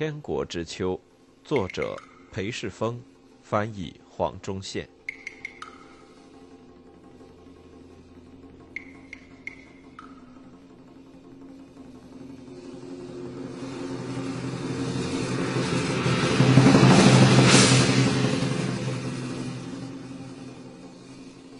天国之秋》，作者裴世峰，翻译黄忠宪。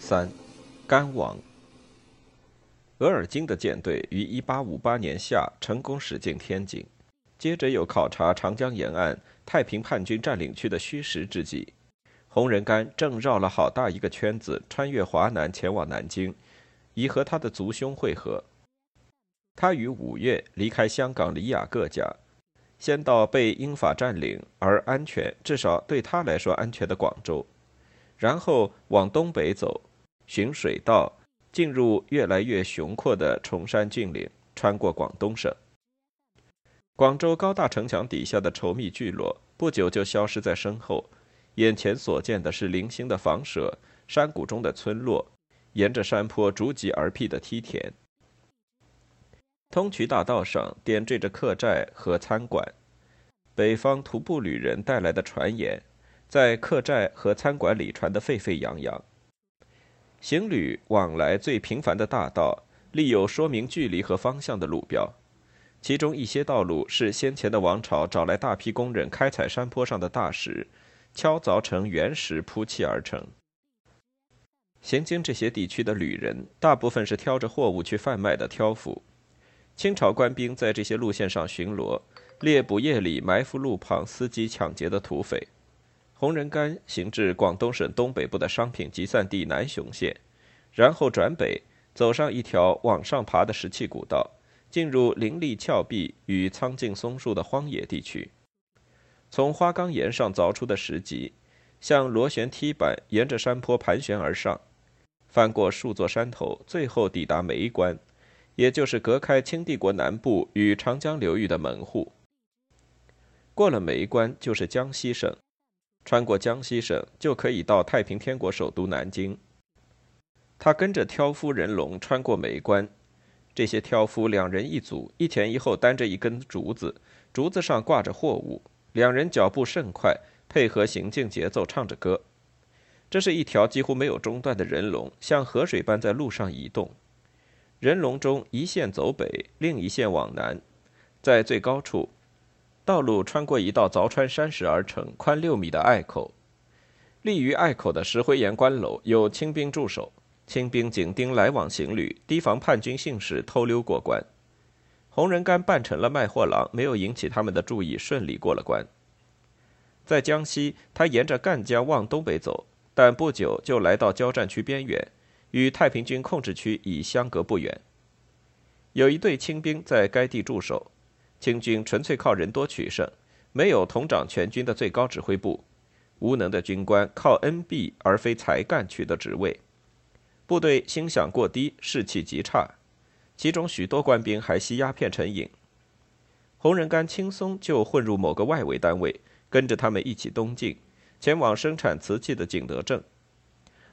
三，甘王。额尔金的舰队于1858年夏成功驶进天津，接着又考察长江沿岸太平叛军占领区的虚实之际，洪仁玕正绕了好大一个圈子，穿越华南前往南京，以和他的族兄会合。他于五月离开香港里雅各家，先到被英法占领而安全，至少对他来说安全的广州，然后往东北走。寻水道进入越来越雄阔的崇山峻岭，穿过广东省。广州高大城墙底下的稠密聚落不久就消失在身后，眼前所见的是零星的房舍、山谷中的村落、沿着山坡逐级而辟的梯田。通衢大道上点缀着客栈和餐馆，北方徒步旅人带来的传言，在客栈和餐馆里传得沸沸扬扬。行旅往来最频繁的大道，立有说明距离和方向的路标，其中一些道路是先前的王朝找来大批工人开采山坡上的大石，敲凿成原石铺砌而成。行经这些地区的旅人，大部分是挑着货物去贩卖的挑夫。清朝官兵在这些路线上巡逻，猎捕夜里埋伏路旁伺机抢劫的土匪。洪仁玕行至广东省东北部的商品集散地南雄县，然后转北走上一条往上爬的石砌古道，进入林立峭壁与苍劲松树的荒野地区。从花岗岩上凿出的石级，像螺旋梯板沿着山坡盘旋而上，翻过数座山头，最后抵达梅关，也就是隔开清帝国南部与长江流域的门户。过了梅关，就是江西省。穿过江西省，就可以到太平天国首都南京。他跟着挑夫人龙穿过梅关，这些挑夫两人一组，一前一后担着一根竹子，竹子上挂着货物，两人脚步甚快，配合行进节奏，唱着歌。这是一条几乎没有中断的人龙，像河水般在路上移动。人龙中一线走北，另一线往南，在最高处。道路穿过一道凿穿山石而成、宽六米的隘口，立于隘口的石灰岩关楼有清兵驻守，清兵紧盯来往行旅，提防叛军信使偷溜过关。洪仁玕扮成了卖货郎，没有引起他们的注意，顺利过了关。在江西，他沿着赣江往东北走，但不久就来到交战区边缘，与太平军控制区已相隔不远。有一队清兵在该地驻守。清军纯粹靠人多取胜，没有统掌全军的最高指挥部，无能的军官靠恩庇而非才干取得职位，部队薪饷过低，士气极差，其中许多官兵还吸鸦片成瘾。洪仁玕轻松就混入某个外围单位，跟着他们一起东进，前往生产瓷器的景德镇。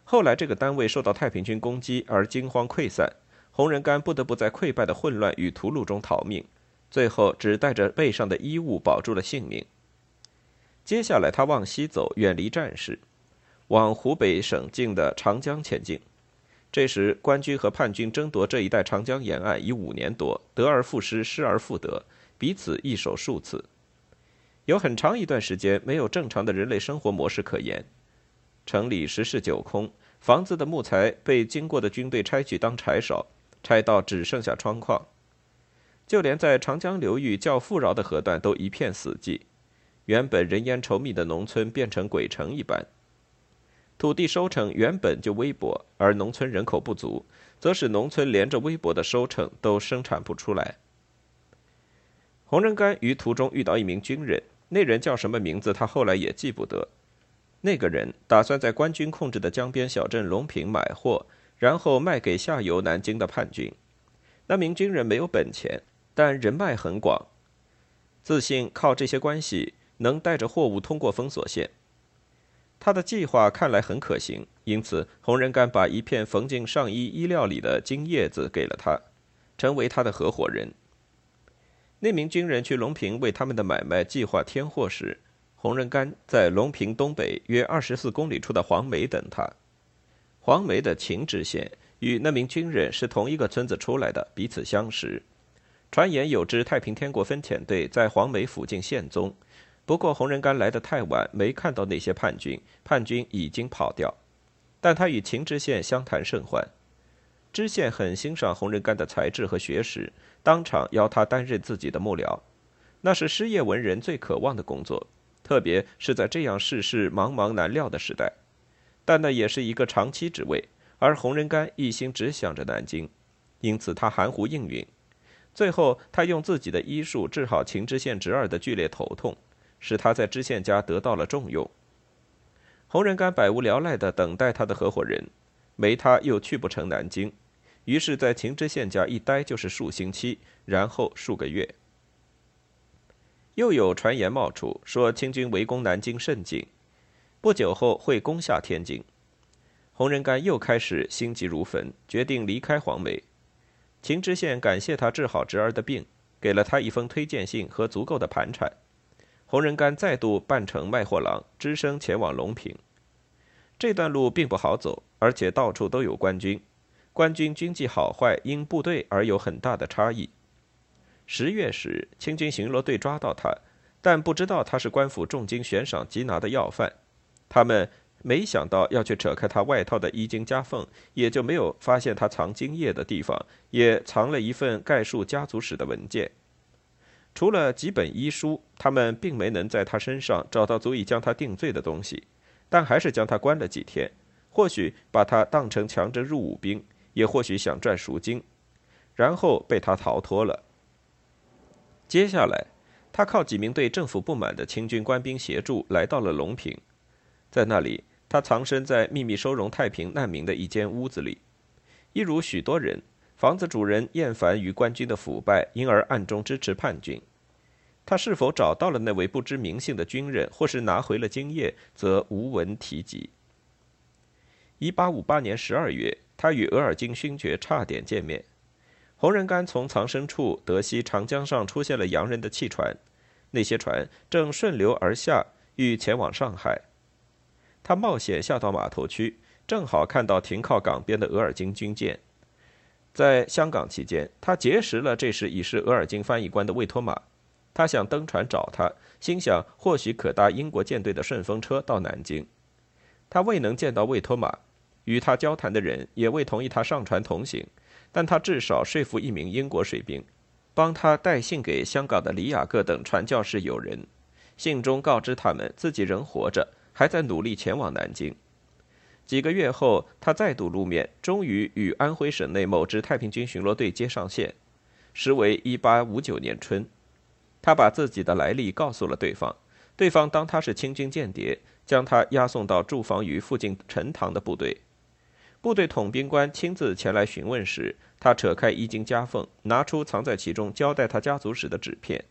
后来这个单位受到太平军攻击而惊慌溃散，洪仁玕不得不在溃败的混乱与屠戮中逃命。最后只带着背上的衣物保住了性命。接下来他往西走，远离战事，往湖北省境的长江前进。这时官军和叛军争夺这一带长江沿岸已五年多，得而复失，失而复得，彼此易手数次。有很长一段时间没有正常的人类生活模式可言，城里十室九空，房子的木材被经过的军队拆去当柴烧，拆到只剩下窗框。就连在长江流域较富饶的河段都一片死寂，原本人烟稠密的农村变成鬼城一般。土地收成原本就微薄，而农村人口不足，则使农村连着微薄的收成都生产不出来。洪仁玕于途中遇到一名军人，那人叫什么名字，他后来也记不得。那个人打算在官军控制的江边小镇隆平买货，然后卖给下游南京的叛军。那名军人没有本钱。但人脉很广，自信靠这些关系能带着货物通过封锁线。他的计划看来很可行，因此洪仁玕把一片缝进上衣衣料里的金叶子给了他，成为他的合伙人。那名军人去隆平为他们的买卖计划添货时，洪仁玕在隆平东北约二十四公里处的黄梅等他。黄梅的秦知县与那名军人是同一个村子出来的，彼此相识。传言有支太平天国分遣队在黄梅附近现踪，不过洪仁玕来得太晚，没看到那些叛军，叛军已经跑掉。但他与秦知县相谈甚欢，知县很欣赏洪仁玕的才智和学识，当场邀他担任自己的幕僚。那是失业文人最渴望的工作，特别是在这样世事茫茫难料的时代。但那也是一个长期职位，而洪仁玕一心只想着南京，因此他含糊应允。最后，他用自己的医术治好秦知县侄儿的剧烈头痛，使他在知县家得到了重用。洪仁玕百无聊赖地等待他的合伙人，没他又去不成南京，于是，在秦知县家一待就是数星期，然后数个月。又有传言冒出，说清军围攻南京甚紧，不久后会攻下天津。洪仁玕又开始心急如焚，决定离开黄梅。秦知县感谢他治好侄儿的病，给了他一封推荐信和足够的盘缠。洪仁玕再度扮成卖货郎，只身前往隆平。这段路并不好走，而且到处都有官军，官军军纪好坏因部队而有很大的差异。十月时，清军巡逻队抓到他，但不知道他是官府重金悬赏缉拿的要犯。他们没想到要去扯开他外套的衣襟夹缝，也就没有发现他藏精液的地方，也藏了一份概述家族史的文件。除了几本医书，他们并没能在他身上找到足以将他定罪的东西，但还是将他关了几天，或许把他当成强征入伍兵，也或许想赚赎金，然后被他逃脱了。接下来，他靠几名对政府不满的清军官兵协助，来到了隆平，在那里，他藏身在秘密收容太平难民的一间屋子里，一如许多人。房子主人厌烦于官军的腐败，因而暗中支持叛军。他是否找到了那位不知名姓的军人，或是拿回了精液，则无闻提及。一八五八年十二月，他与额尔金勋爵差点见面。洪仁干从藏身处得悉长江上出现了洋人的汽船，那些船正顺流而下，欲前往上海。他冒险下到码头区，正好看到停靠港边的额尔金军舰。在香港期间，他结识了这时已是额尔金翻译官的魏托马。他想登船找他，心想或许可搭英国舰队的顺风车到南京。他未能见到魏托马，与他交谈的人也未同意他上船同行。但他至少说服一名英国水兵，帮他带信给香港的李雅各等传教士友人，信中告知他们自己仍活着，还在努力前往南京。几个月后，他再度露面，终于与安徽省内某支太平军巡逻队接上线。时为一八五九年春，他把自己的来历告诉了对方，对方当他是清军间谍，将他押送到驻防于附近陈塘的部队。部队统兵官亲自前来询问时，他扯开衣襟夹缝，拿出藏在其中交代他家族史的纸片。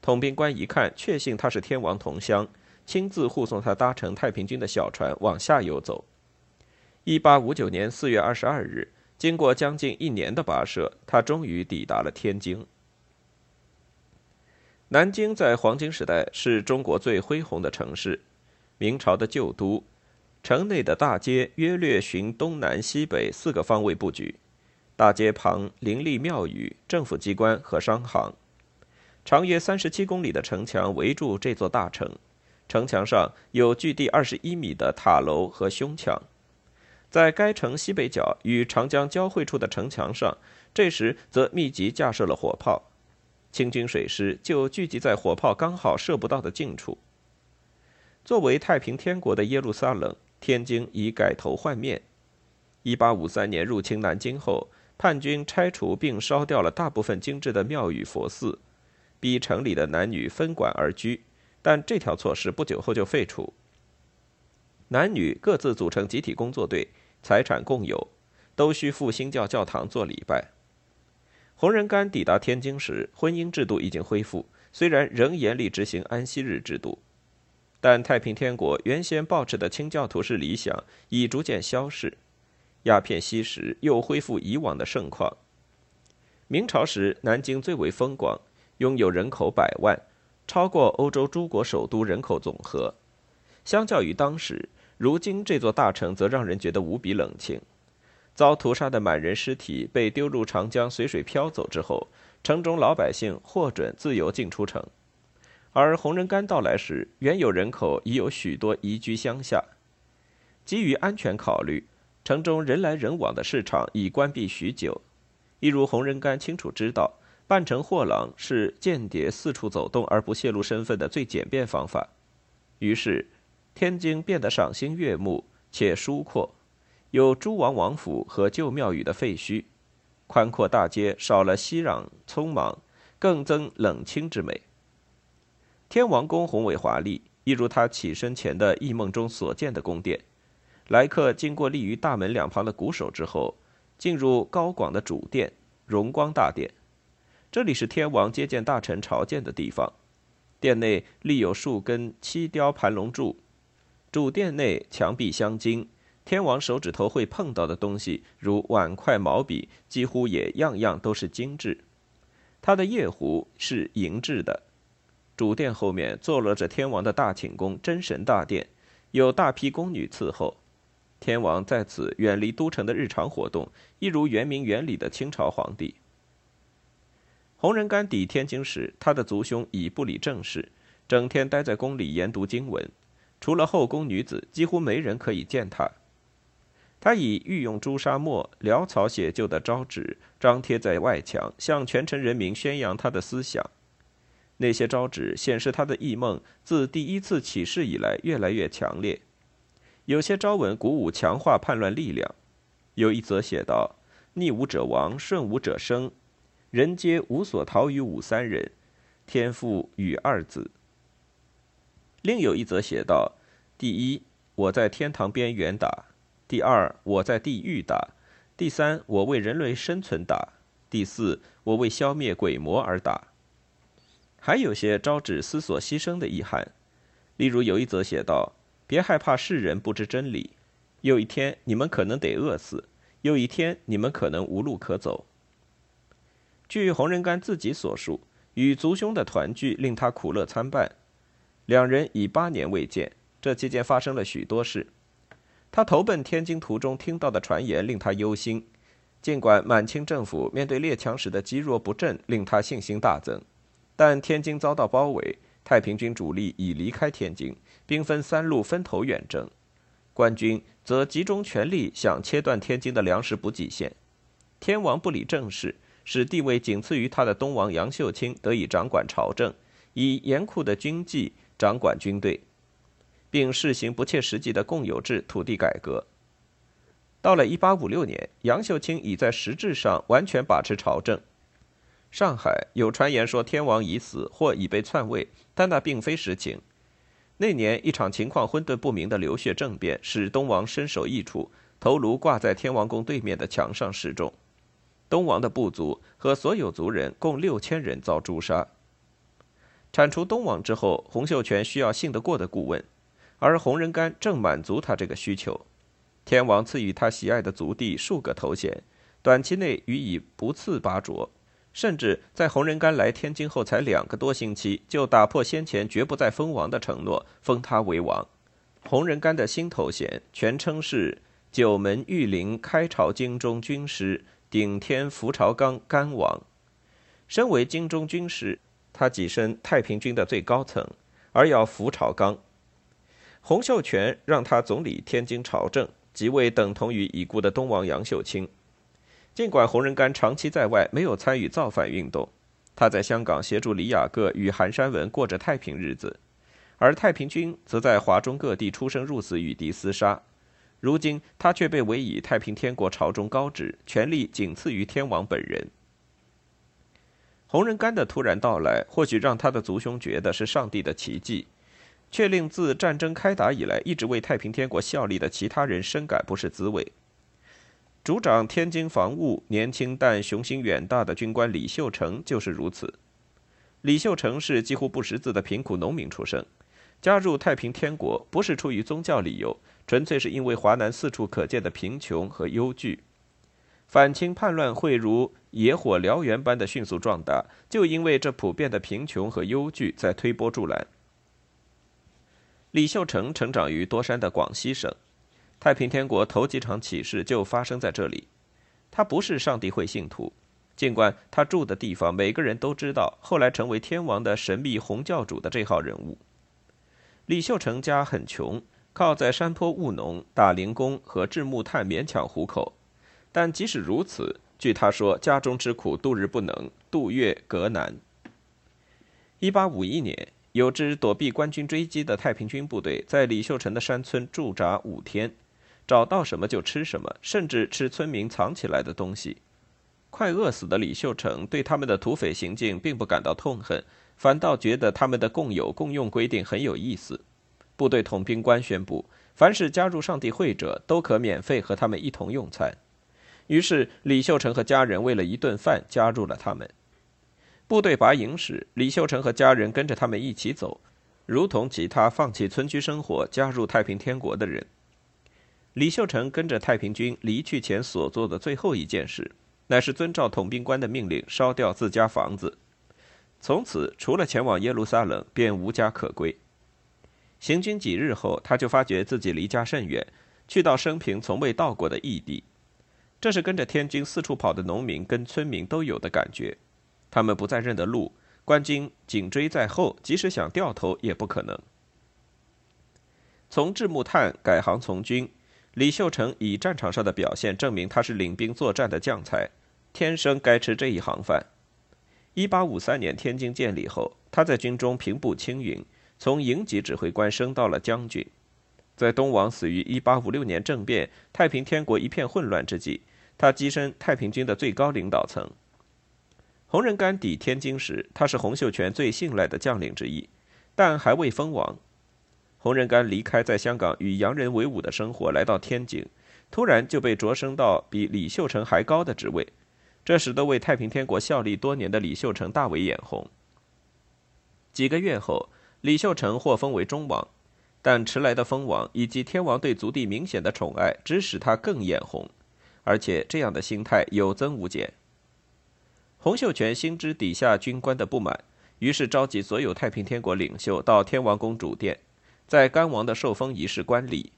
统兵官一看，确信他是天王同乡，亲自护送他搭乘太平军的小船往下游走。一八五九年四月二十二日，经过将近一年的跋涉，他终于抵达了天津。南京在黄金时代是中国最恢宏的城市，明朝的旧都。城内的大街约略循东南西北四个方位布局，大街旁林立庙宇、政府机关和商行，长约三十七公里的城墙围住这座大城，城墙上有距地二十一米的塔楼和胸墙。在该城西北角与长江交汇处的城墙上，这时则密集架设了火炮，清军水师就聚集在火炮刚好射不到的近处。作为太平天国的耶路撒冷，天津已改头换面。1853年入侵南京后，叛军拆除并烧掉了大部分精致的庙宇佛寺，逼城里的男女分管而居。但这条措施不久后就废除。男女各自组成集体工作队，财产共有，都需赴新教教堂做礼拜。洪仁玕抵达天津时，婚姻制度已经恢复，虽然仍严厉执行安息日制度，但太平天国原先抱持的清教徒式理想已逐渐消逝，鸦片吸食又恢复以往的盛况。明朝时，南京最为风光，拥有人口百万，超过欧洲诸国首都人口总和。相较于当时，如今这座大城则让人觉得无比冷清。遭屠杀的满人尸体被丢入长江，随水漂走之后，城中老百姓获准自由进出城。而洪仁玕到来时，原有人口已有许多移居乡下。基于安全考虑，城中人来人往的市场已关闭许久。一如洪仁玕清楚知道，扮成货郎是间谍四处走动而不泄露身份的最简便方法。于是，天津变得赏心悦目且疏阔。有诸王王府和旧庙宇的废墟，宽阔大街少了熙攘匆忙，更增冷清之美。天王宫宏伟华丽，一如他起身前的异梦中所见的宫殿。来客经过立于大门两旁的鼓手之后，进入高广的主殿——荣光大殿。这里是天王接见大臣朝见的地方。殿内立有数根漆雕盘龙柱，主殿内墙壁镶金。天王手指头会碰到的东西，如碗筷、毛笔，几乎也样样都是精致。他的夜壶是银制的。主殿后面坐落着天王的大寝宫真神大殿，有大批宫女伺候。天王在此远离都城的日常活动，一如圆明园里的清朝皇帝。洪仁干抵天津时，他的族兄已不理政事，整天待在宫里研读经文，除了后宫女子，几乎没人可以见他。他以御用朱砂墨潦草写就的招纸张贴在外墙，向全城人民宣扬他的思想。那些招纸显示他的异梦自第一次起事以来越来越强烈。有些招文鼓舞强化叛乱力量，有一则写道：“逆武者亡，顺武者生，人皆无所逃于武三人，天父与二子。”另有一则写道：“第一，我在天堂边缘打。”第二，我在地狱打；第三，我为人类生存打；第四，我为消灭鬼魔而打。还有些招致思索牺牲的遗憾，例如有一则写道：“别害怕世人不知真理，有一天你们可能得饿死，有一天你们可能无路可走。”据洪仁玕自己所述，与族兄的团聚令他苦乐参半，两人已八年未见，这期间发生了许多事。他投奔天津途中听到的传言令他忧心，尽管满清政府面对列强时的积弱不振令他信心大增，但天津遭到包围，太平军主力已离开天津，兵分三路分头远征，官军则集中全力想切断天津的粮食补给线。天王不理政事，使地位仅次于他的东王杨秀清得以掌管朝政，以严酷的军纪掌管军队。并试行不切实际的共有制土地改革。到了1856年，杨秀清已在实质上完全把持朝政。上海有传言说天王已死或已被篡位，但那并非实情。那年一场情况混沌不明的流血政变，使东王身首异处，头颅挂在天王宫对面的墙上示众。东王的部族和所有族人共六千人遭诛杀。铲除东王之后，洪秀全需要信得过的顾问。而洪仁玕正满足他这个需求，天王赐予他喜爱的族弟数个头衔，短期内予以不次拔擢，甚至在洪仁玕来天津后才两个多星期，就打破先前绝不再封王的承诺，封他为王。洪仁玕的新头衔全称是九门御林开朝京中军师顶天福朝纲干王。身为京中军师，他跻身太平军的最高层，而要扶朝纲。洪秀全让他总理天津朝政，即位等同于已故的东王杨秀清。尽管洪仁玕长期在外，没有参与造反运动，他在香港协助李雅各与韩山文过着太平日子，而太平军则在华中各地出生入死，与敌厮杀。如今他却被委以太平天国朝中高职，权力仅次于天王本人。洪仁玕的突然到来，或许让他的族兄觉得是上帝的奇迹。却令自战争开打以来一直为太平天国效力的其他人深感不是滋味。主掌天津防务、年轻但雄心远大的军官李秀成就是如此。李秀成是几乎不识字的贫苦农民出身，加入太平天国不是出于宗教理由，纯粹是因为华南四处可见的贫穷和忧惧。反清叛乱会如野火燎原般的迅速壮大，就因为这普遍的贫穷和忧惧在推波助澜。李秀成成长于多山的广西省，太平天国头几场起事就发生在这里。他不是上帝会信徒，尽管他住的地方每个人都知道，后来成为天王的神秘红教主的这号人物。李秀成家很穷，靠在山坡务农、打零工和制木炭勉强糊口。但即使如此，据他说，家中之苦度日不能，度月隔难。一八五一年，有支躲避官军追击的太平军部队在李秀成的山村驻扎五天，找到什么就吃什么，甚至吃村民藏起来的东西。快饿死的李秀成对他们的土匪行径并不感到痛恨，反倒觉得他们的共有共用规定很有意思。部队统兵官宣布，凡是加入上帝会者都可免费和他们一同用餐。于是，李秀成和家人为了一顿饭加入了他们。部队拔营时，李秀成和家人跟着他们一起走，如同其他放弃村居生活加入太平天国的人。李秀成跟着太平军离去前所做的最后一件事，乃是遵照统兵官的命令烧掉自家房子。从此，除了前往耶路撒冷，便无家可归。行军几日后，他就发觉自己离家甚远，去到生平从未到过的异地。这是跟着天军四处跑的农民跟村民都有的感觉，他们不再认得路，官军紧追在后，即使想掉头也不可能。从制木炭改行从军，李秀成以战场上的表现证明他是领兵作战的将才，天生该吃这一行饭。一八五三年天津建立后，他在军中平步青云，从营级指挥官升到了将军。在东王死于一八五六年政变，太平天国一片混乱之际。他跻身太平军的最高领导层。洪仁玕抵天津时，他是洪秀全最信赖的将领之一，但还未封王。洪仁玕离开在香港与洋人为伍的生活，来到天津，突然就被擢升到比李秀成还高的职位，这使得为太平天国效力多年的李秀成大为眼红。几个月后，李秀成获封为忠王，但迟来的封王以及天王对族弟明显的宠爱，只使他更眼红。而且这样的心态有增无减。洪秀全心知底下军官的不满，于是召集所有太平天国领袖到天王宫主殿，在干王的受封仪式观礼。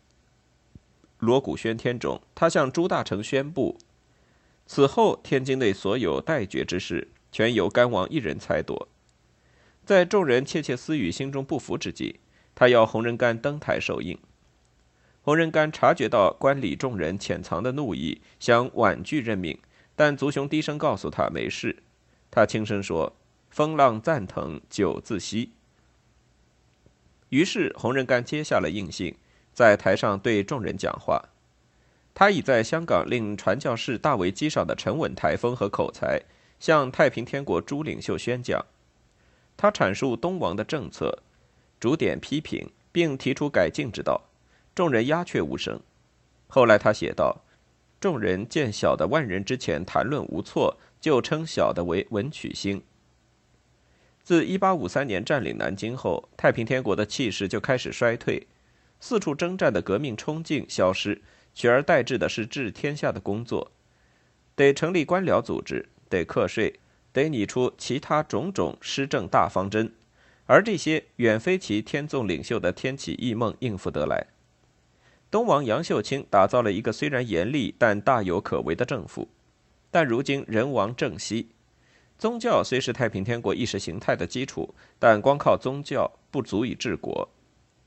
锣鼓喧天中，他向朱大成宣布，此后天津内所有待决之事，全由干王一人裁夺。在众人窃窃私语、心中不服之际，他要洪仁玕登台受印。洪仁玕察觉到官里众人潜藏的怒意，想婉拒任命，但族雄低声告诉他没事。他轻声说：“风浪赞腾，酒自息。”于是洪仁玕接下了印信，在台上对众人讲话。他以在香港令传教士大为激赏的沉稳台风和口才，向太平天国诸领袖宣讲。他阐述东王的政策，逐点批评，并提出改进之道。众人鸦雀无声。后来他写道：“众人见小的万人之前谈论无错，就称小的为文曲星。”自1853年占领南京后，太平天国的气势就开始衰退，四处征战的革命冲劲消失，取而代之的是治天下的工作，得成立官僚组织，得课税，得拟出其他种种施政大方针，而这些远非其天纵领袖的天启异梦应付得来。东王杨秀清打造了一个虽然严厉但大有可为的政府，但如今人亡政息，宗教虽是太平天国意识形态的基础，但光靠宗教不足以治国。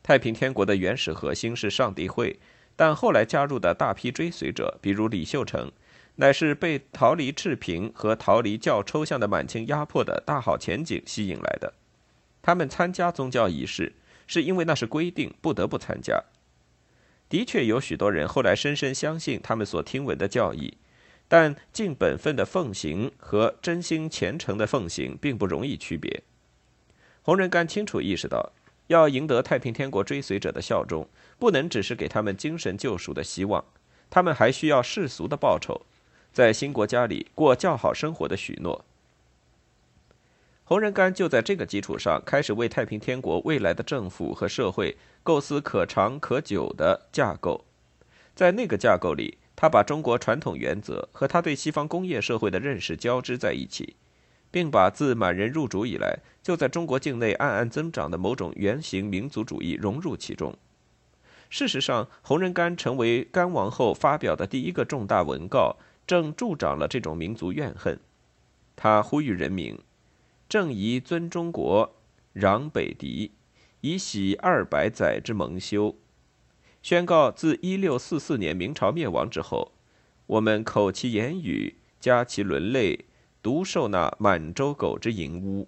太平天国的原始核心是上帝会，但后来加入的大批追随者，比如李秀成，乃是被逃离赤贫和逃离较抽象的满清压迫的大好前景吸引来的。他们参加宗教仪式，是因为那是规定，不得不参加。的确有许多人后来深深相信他们所听闻的教义，但尽本分的奉行和真心虔诚的奉行并不容易区别。洪仁玕清楚意识到，要赢得太平天国追随者的效忠，不能只是给他们精神救赎的希望，他们还需要世俗的报酬，在新国家里过较好生活的许诺。洪仁玕就在这个基础上，开始为太平天国未来的政府和社会构思可长可久的架构。在那个架构里，他把中国传统原则和他对西方工业社会的认识交织在一起，并把自满人入主以来就在中国境内暗暗增长的某种原型民族主义融入其中。事实上，洪仁玕成为干王后发表的第一个重大文告，正助长了这种民族怨恨。他呼吁人民：正宜尊中国，攘北狄，以喜二百载之蒙羞。宣告自一六四四年明朝灭亡之后，我们口其言语，加其伦类，独受那满洲狗之淫污。